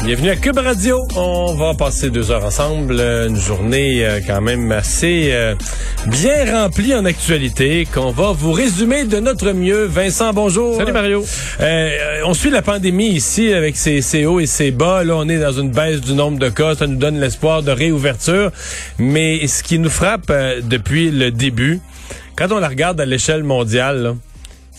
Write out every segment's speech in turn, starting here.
Bienvenue à Cube Radio. On va passer deux heures ensemble. Une journée euh, quand même assez euh, bien remplie en actualité qu'on va vous résumer de notre mieux. Vincent, bonjour. Salut Mario. Euh, on suit la pandémie ici avec ses, hauts et ses bas. Là, on est dans une baisse du nombre de cas. Ça nous donne l'espoir de réouverture. Mais ce qui nous frappe depuis le début, quand on la regarde à l'échelle mondiale, là,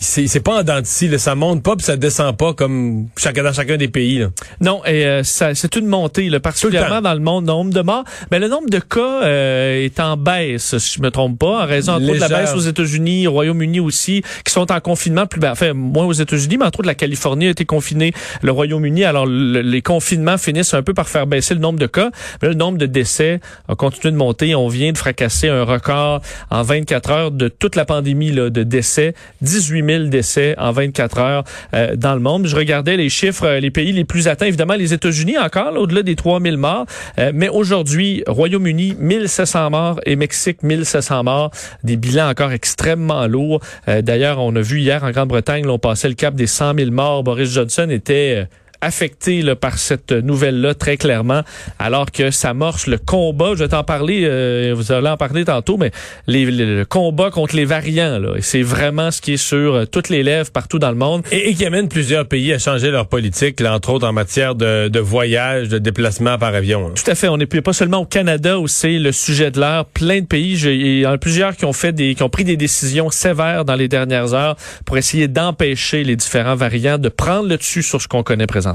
c'est pas en dents de ça monte pas puis ça descend pas comme chacun dans chacun des pays. Là. Non, et euh, c'est une montée, là, particulièrement dans le monde, nombre de morts. Mais le nombre de cas euh, est en baisse, si je me trompe pas, en raison de la baisse aux États-Unis, au Royaume-Uni aussi, qui sont en confinement plus bas. Enfin, moins aux États-Unis, mais entre autres la Californie a été confinée, le Royaume-Uni. Alors les confinements finissent un peu par faire baisser le nombre de cas, mais le nombre de décès a continué de monter. On vient de fracasser un record en 24 heures de toute la pandémie là, de décès, 18 000 décès en 24 heures euh, dans le monde. Je regardais les chiffres, euh, les pays les plus atteints, évidemment les États-Unis encore, au-delà des 3000 morts. Euh, mais aujourd'hui, Royaume-Uni, 1700 morts et Mexique, 1700 morts. Des bilans encore extrêmement lourds. D'ailleurs, on a vu hier en Grande-Bretagne, on passait le cap des 100 000 morts. Boris Johnson était affecté là, par cette nouvelle-là très clairement, alors que ça marche le combat. Je vais t'en parler, euh, vous allez en parler tantôt, mais les, le combat contre les variants, là, c'est vraiment ce qui est sur euh, toutes les lèvres partout dans le monde. Et, qui amène plusieurs pays à changer leur politique, là, entre autres en matière de, de voyage, de déplacement par avion. Tout à fait. On n'est pas seulement au Canada où c'est le sujet de l'air. Plein de pays, il y en a plusieurs qui ont fait des, qui ont pris des décisions sévères dans les dernières heures pour essayer d'empêcher les différents variants de prendre le dessus sur ce qu'on connaît présentement.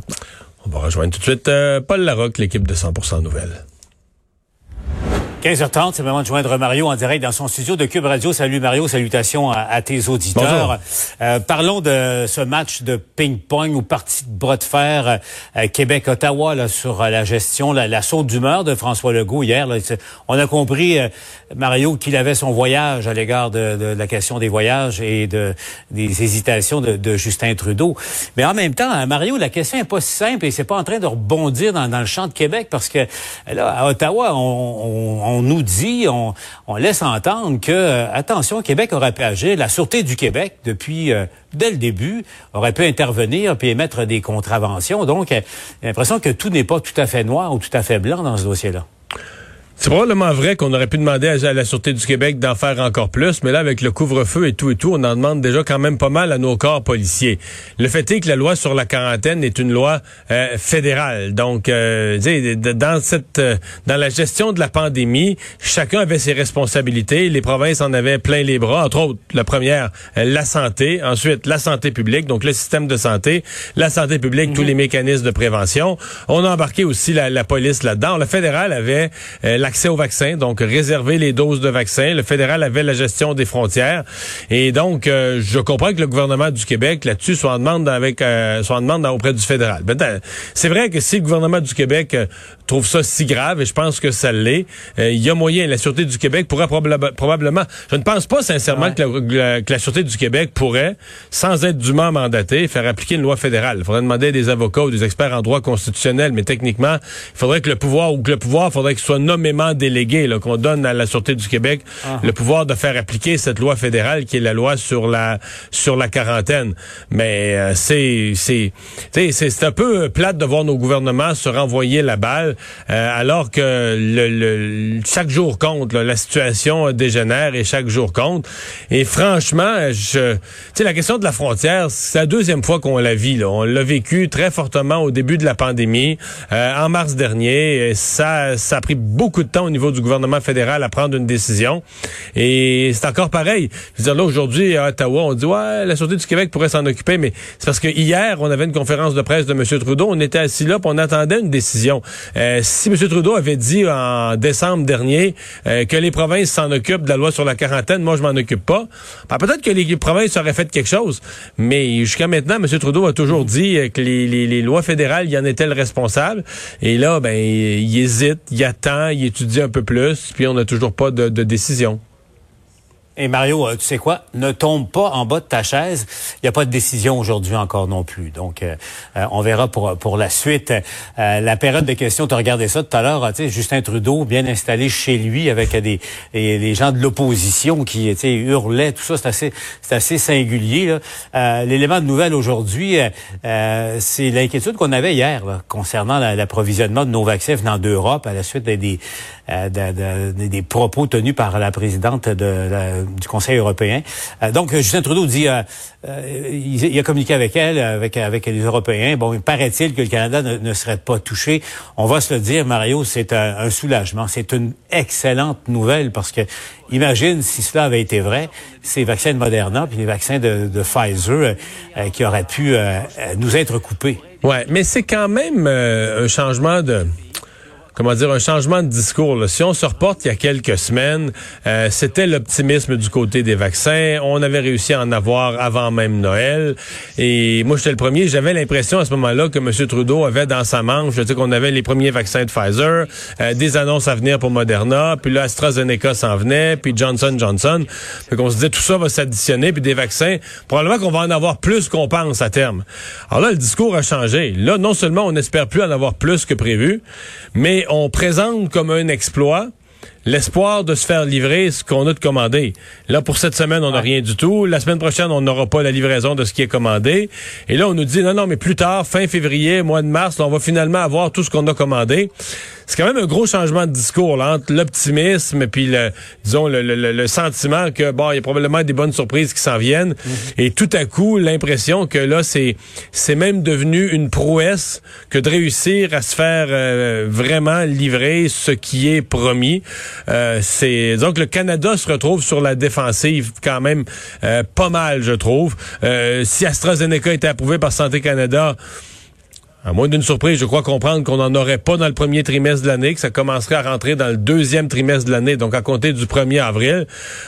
On va rejoindre tout de suite euh, Paul Larocque, l'équipe de 100% Nouvelles. 15h30, c'est le moment de joindre Mario en direct dans son studio de Cube Radio. Salut Mario, salutations à, tes auditeurs. Euh, parlons de ce match de ping-pong ou partie de bras de fer euh, Québec-Ottawa là, sur euh, la gestion, la, la saute d'humeur de François Legault hier. Là, on a compris, Mario, qu'il avait son voyage à l'égard de, de, la question des voyages et de, des hésitations de, de, Justin Trudeau. Mais en même temps, Mario, la question est pas si simple et c'est pas en train de rebondir dans, dans, le champ de Québec parce que là, à Ottawa, on, on on nous dit, on, laisse entendre que, euh, attention, Québec aurait pu agir, la Sûreté du Québec, depuis, euh, dès le début, aurait pu intervenir puis émettre des contraventions. Donc, j'ai l'impression que tout n'est pas tout à fait noir ou tout à fait blanc dans ce dossier-là. C'est probablement vrai qu'on aurait pu demander à la Sûreté du Québec d'en faire encore plus, mais là, avec le couvre-feu et tout et tout, on en demande déjà quand même pas mal à nos corps policiers. Le fait est que la loi sur la quarantaine est une loi euh, fédérale. Donc, euh, dans cette, euh, dans la gestion de la pandémie, chacun avait ses responsabilités. Les provinces en avaient plein les bras. Entre autres, la première, la santé. Ensuite, la santé publique, donc le système de santé, la santé publique, tous mhm. les mécanismes de prévention. On a embarqué aussi la, la police là-dedans. Le fédéral avait la accès aux vaccins, donc réserver les doses de vaccins. Le fédéral avait la gestion des frontières. Et donc, euh, je comprends que le gouvernement du Québec, là-dessus, soit en demande avec euh, soit en demande auprès du fédéral. C'est vrai que si le gouvernement du Québec euh, trouve ça si grave, et je pense que ça l'est, il y a moyen, la Sûreté du Québec pourrait probablement... Je ne pense pas sincèrement que, la, que, la, Sûreté du Québec pourrait, sans être dûment mandaté, faire appliquer une loi fédérale. Il faudrait demander à des avocats ou des experts en droit constitutionnel, mais techniquement, il faudrait que le pouvoir, ou que le pouvoir, faudrait qu'il soit nommément délégué qu'on donne à la Sûreté du Québec ah. le pouvoir de faire appliquer cette loi fédérale qui est la loi sur la sur la quarantaine. Mais euh, c'est c'est c'est un peu plate de voir nos gouvernements se renvoyer la balle euh, alors que le, chaque jour compte. la situation dégénère et chaque jour compte. Et franchement, je tu la question de la frontière, c'est la deuxième fois qu'on la vit. Là. On l'a vécu très fortement au début de la pandémie, euh, en mars dernier. Et ça ça a pris beaucoup de temps au niveau du gouvernement fédéral à prendre une décision. Et c'est encore pareil. Je veux dire, là, aujourd'hui, à Ottawa, on dit, ouais, la Sûreté du Québec pourrait s'en occuper, mais c'est parce que hier, on avait une conférence de presse de M. Trudeau, on était assis là, puis on attendait une décision. Euh, si M. Trudeau avait dit en décembre dernier euh, que les provinces s'en occupent de la loi sur la quarantaine, moi, je m'en occupe pas, ben, peut-être que les provinces auraient fait quelque chose, mais jusqu'à maintenant, M. Trudeau a toujours dit euh, que les, les, les lois fédérales, il y en était le responsable. Et là, ben, il hésite, il attend, il étudie un peu plus, puis on n'a toujours pas de, de décision. Et Mario, euh, tu sais quoi? Ne tombe pas en bas de ta chaise. Il n'y a pas de décision aujourd'hui encore non plus. Donc, euh, euh, on verra pour pour la suite. la période de questions, tu as regardé ça tout à l'heure. Sais, Justin Trudeau, bien installé chez lui avec des les gens de l'opposition qui hurlaient. Tout ça, c'est assez assez singulier. L'élément de nouvelle aujourd'hui, c'est l'inquiétude qu'on avait hier concernant l'approvisionnement de nos vaccins venant d'Europe à la suite des, des, des propos tenus par la présidente de la du Conseil européen. Euh, donc, Justin Trudeau dit, euh, euh, il, a communiqué avec elle, avec, avec les Européens. Bon, il paraît-il que le Canada ne, serait pas touché. On va se le dire, Mario, c'est un, soulagement. C'est une excellente nouvelle parce que, imagine si cela avait été vrai, ces vaccins de Moderna puis les vaccins de, de Pfizer qui auraient pu nous être coupés. Ouais, mais c'est quand même un changement de comment dire, un changement de discours. Là. Si on se reporte il y a quelques semaines, euh, c'était l'optimisme du côté des vaccins. On avait réussi à en avoir avant même Noël. Et moi, j'étais le premier. J'avais l'impression à ce moment-là que M. Trudeau avait dans sa manche, je sais qu'on avait les premiers vaccins de Pfizer, euh, des annonces à venir pour Moderna, puis là, AstraZeneca s'en venait, puis Johnson Johnson. Fait qu'on se disait, tout ça va s'additionner, puis des vaccins, probablement qu'on va en avoir plus qu'on pense à terme. Alors là, le discours a changé. Là, non seulement on n'espère plus en avoir plus que prévu, mais on présente comme un exploit l'espoir de se faire livrer ce qu'on a de commandé. Là, pour cette semaine, on n'a rien du tout. La semaine prochaine, on n'aura pas la livraison de ce qui est commandé. Et là, on nous dit, non, non, mais plus tard, fin février, mois de mars, on va finalement avoir tout ce qu'on a commandé c'est quand même un gros changement de discours là, entre l'optimisme et puis le, disons le, le, le, sentiment que bon, il y a probablement des bonnes surprises qui s'en viennent mhm. et tout à coup l'impression que là c'est c'est même devenu une prouesse que de réussir à se faire euh, vraiment livrer ce qui est promis. Euh, c'est donc le Canada se retrouve sur la défensive quand même euh, pas mal, je trouve. si AstraZeneca était approuvé par Santé Canada, à moins d'une surprise, je crois comprendre qu'on n'en aurait pas dans le premier trimestre de l'année, que ça commencerait à rentrer dans le deuxième trimestre de l'année, donc à compter du 1er avril.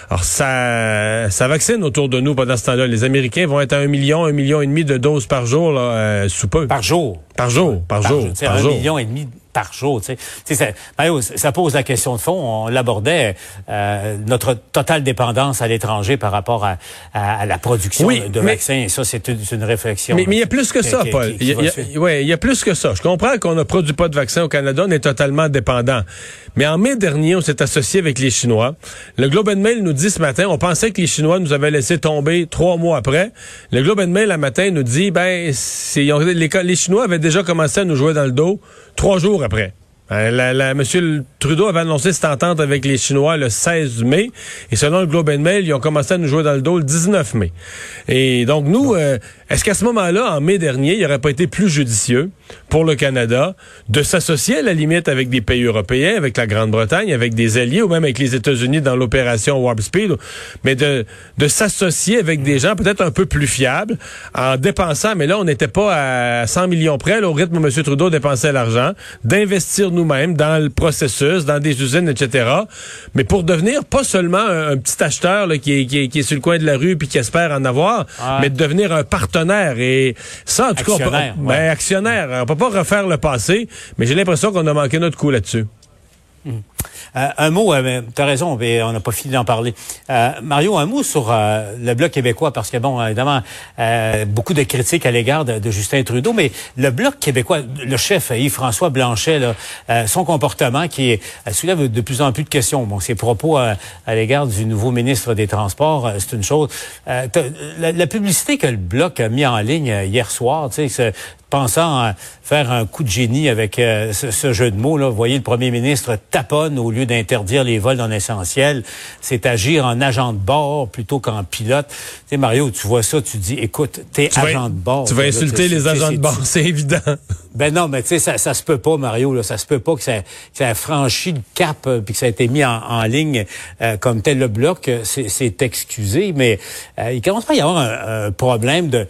Alors ça, ça vaccine autour de nous pendant ce temps-là. Les Américains vont être à un million, un million et demi de doses par jour, là, euh, sous peu. Par jour. Par jour, par, jour. Par un million et demi par jour. Tu sais. Ça, Mario, ça pose la question de fond. On l'abordait, euh, notre totale dépendance à l'étranger par rapport à, à, la production de vaccins. Et ça, c'est une, une, réflexion. Mais il y a plus que ça, Paul. il, y a, plus que ça. Je comprends qu'on ne produit pas de vaccins au Canada. On est totalement dépendant. Mais en mai dernier, on s'est associé avec les Chinois. Le Globe and Mail nous dit ce matin, on pensait que les Chinois nous avaient laissé tomber trois mois après. Le Globe and Mail, le matin, nous dit, ben, les, les Chinois avaient déjà commencé à nous jouer dans le dos trois jours après. Euh, la, la, Monsieur Trudeau avait annoncé cette entente avec les Chinois le 16 mai, et selon le Globe and Mail, ils ont commencé à nous jouer dans le dos le 19 mai. Et donc nous, euh, est-ce qu'à ce, moment-là, en mai dernier, il n'aurait pas été plus judicieux? Pour le Canada de s'associer à la limite avec des pays européens, avec la Grande-Bretagne, avec des alliés, ou même avec les États-Unis dans l'opération Warp Speed, mais de, de s'associer avec des gens peut-être un peu plus fiables en dépensant, mais là, on n'était pas à 100 millions près, au rythme où M. Trudeau dépensait l'argent, d'investir nous nous-mêmes dans le processus, dans des usines, etc. Mais pour devenir pas seulement un, petit acheteur qui, est, qui, est, sur le coin de la rue puis qui espère en avoir, mais de devenir un partenaire. Et ça, en tout cas, on ben, actionnaire. On peut pas refaire le passé, mais j'ai l'impression qu'on a manqué notre coup là-dessus. Hum. Euh, un mot, euh, tu as raison, mais on n'a pas fini d'en parler. Euh, Mario, un mot sur le Bloc québécois, parce que, bon, évidemment, beaucoup de critiques à l'égard de, Justin Trudeau, mais le Bloc québécois, le chef Yves-François Blanchet, son comportement qui soulève de plus en plus de questions. Bon, ses propos à, l'égard du nouveau ministre des Transports, c'est une chose. La, la, publicité que le Bloc a mis en ligne hier soir, tu sais, pensant faire un coup de génie avec ce, ce, jeu de mots, là, vous voyez, le premier ministre taponne au lieu d'interdire les vols non essentiels, c'est agir en agent de bord plutôt qu'en pilote. Tu sais, Mario, tu vois ça, tu dis, écoute, t'es agent de bord. Tu vas insulter les agents de bord, c'est évident. Ben non, mais tu sais, ça, ça se peut pas, Mario. Là, ça se peut pas que ça, que ça a franchi le cap euh, puis que ça a été mis en, ligne euh, comme tel le bloc. C'est excusé, mais euh, il commence pas à y avoir un, problème de,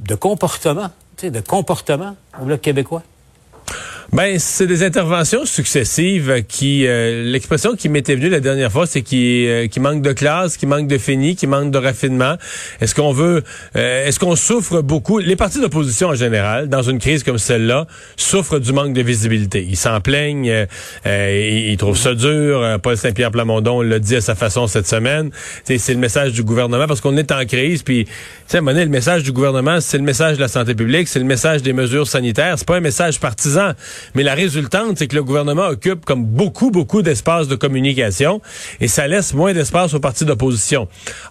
de comportement, de comportement au bloc québécois? Ben, c'est des interventions successives qui, euh, l'expression qui m'était venue la dernière fois, c'est qui, euh, qui manque de classe, qui manque de fini, qui manque de raffinement. Est-ce qu'on veut, euh, est-ce qu'on souffre beaucoup? Les partis d'opposition en général, dans une crise comme celle-là, souffrent du manque de visibilité. Ils s'en plaignent, ils, trouvent ça dur. Paul Saint-Pierre Plamondon l'a dit à sa façon cette semaine. c'est le message du gouvernement parce qu'on est en crise. Puis, tu sais, le message du gouvernement, c'est le message de la santé publique, c'est le message des mesures sanitaires. C'est pas un message partisan. Mais la résultante, c'est que le gouvernement occupe comme beaucoup, beaucoup d'espace de communication et ça laisse moins d'espace aux partis d'opposition.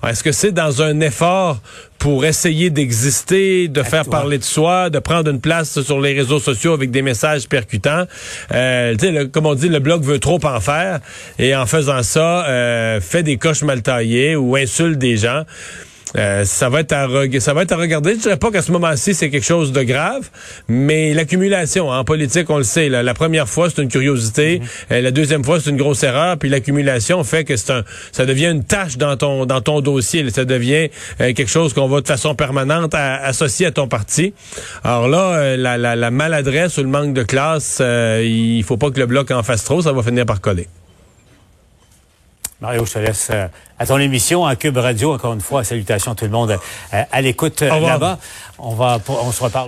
Est-ce que c'est dans un effort pour essayer d'exister, de faire parler de soi, de prendre une place sur les réseaux sociaux avec des messages percutants? Euh, le, comme on dit, le blog veut trop en faire et en faisant ça, euh, fait des coches mal taillées ou insulte des gens. Euh, ça va être à ça va être à regarder. Je dirais pas qu'à ce moment-ci c'est quelque chose de grave, mais l'accumulation en politique, on le sait. la première fois c'est une curiosité, mhm. euh, la deuxième fois c'est une grosse erreur, puis l'accumulation fait que c'est un, ça devient une tâche dans ton dans ton dossier. Ça devient euh, quelque chose qu'on va de façon permanente associer à ton parti. Alors là, la, la, la, maladresse ou le manque de classe, il faut pas que le bloc en fasse trop, ça va finir par coller. Mario, je te laisse euh, à ton émission à Cube Radio. Encore une fois, salutations à tout le monde euh, à l'écoute euh, là-bas. On va, on se reparle.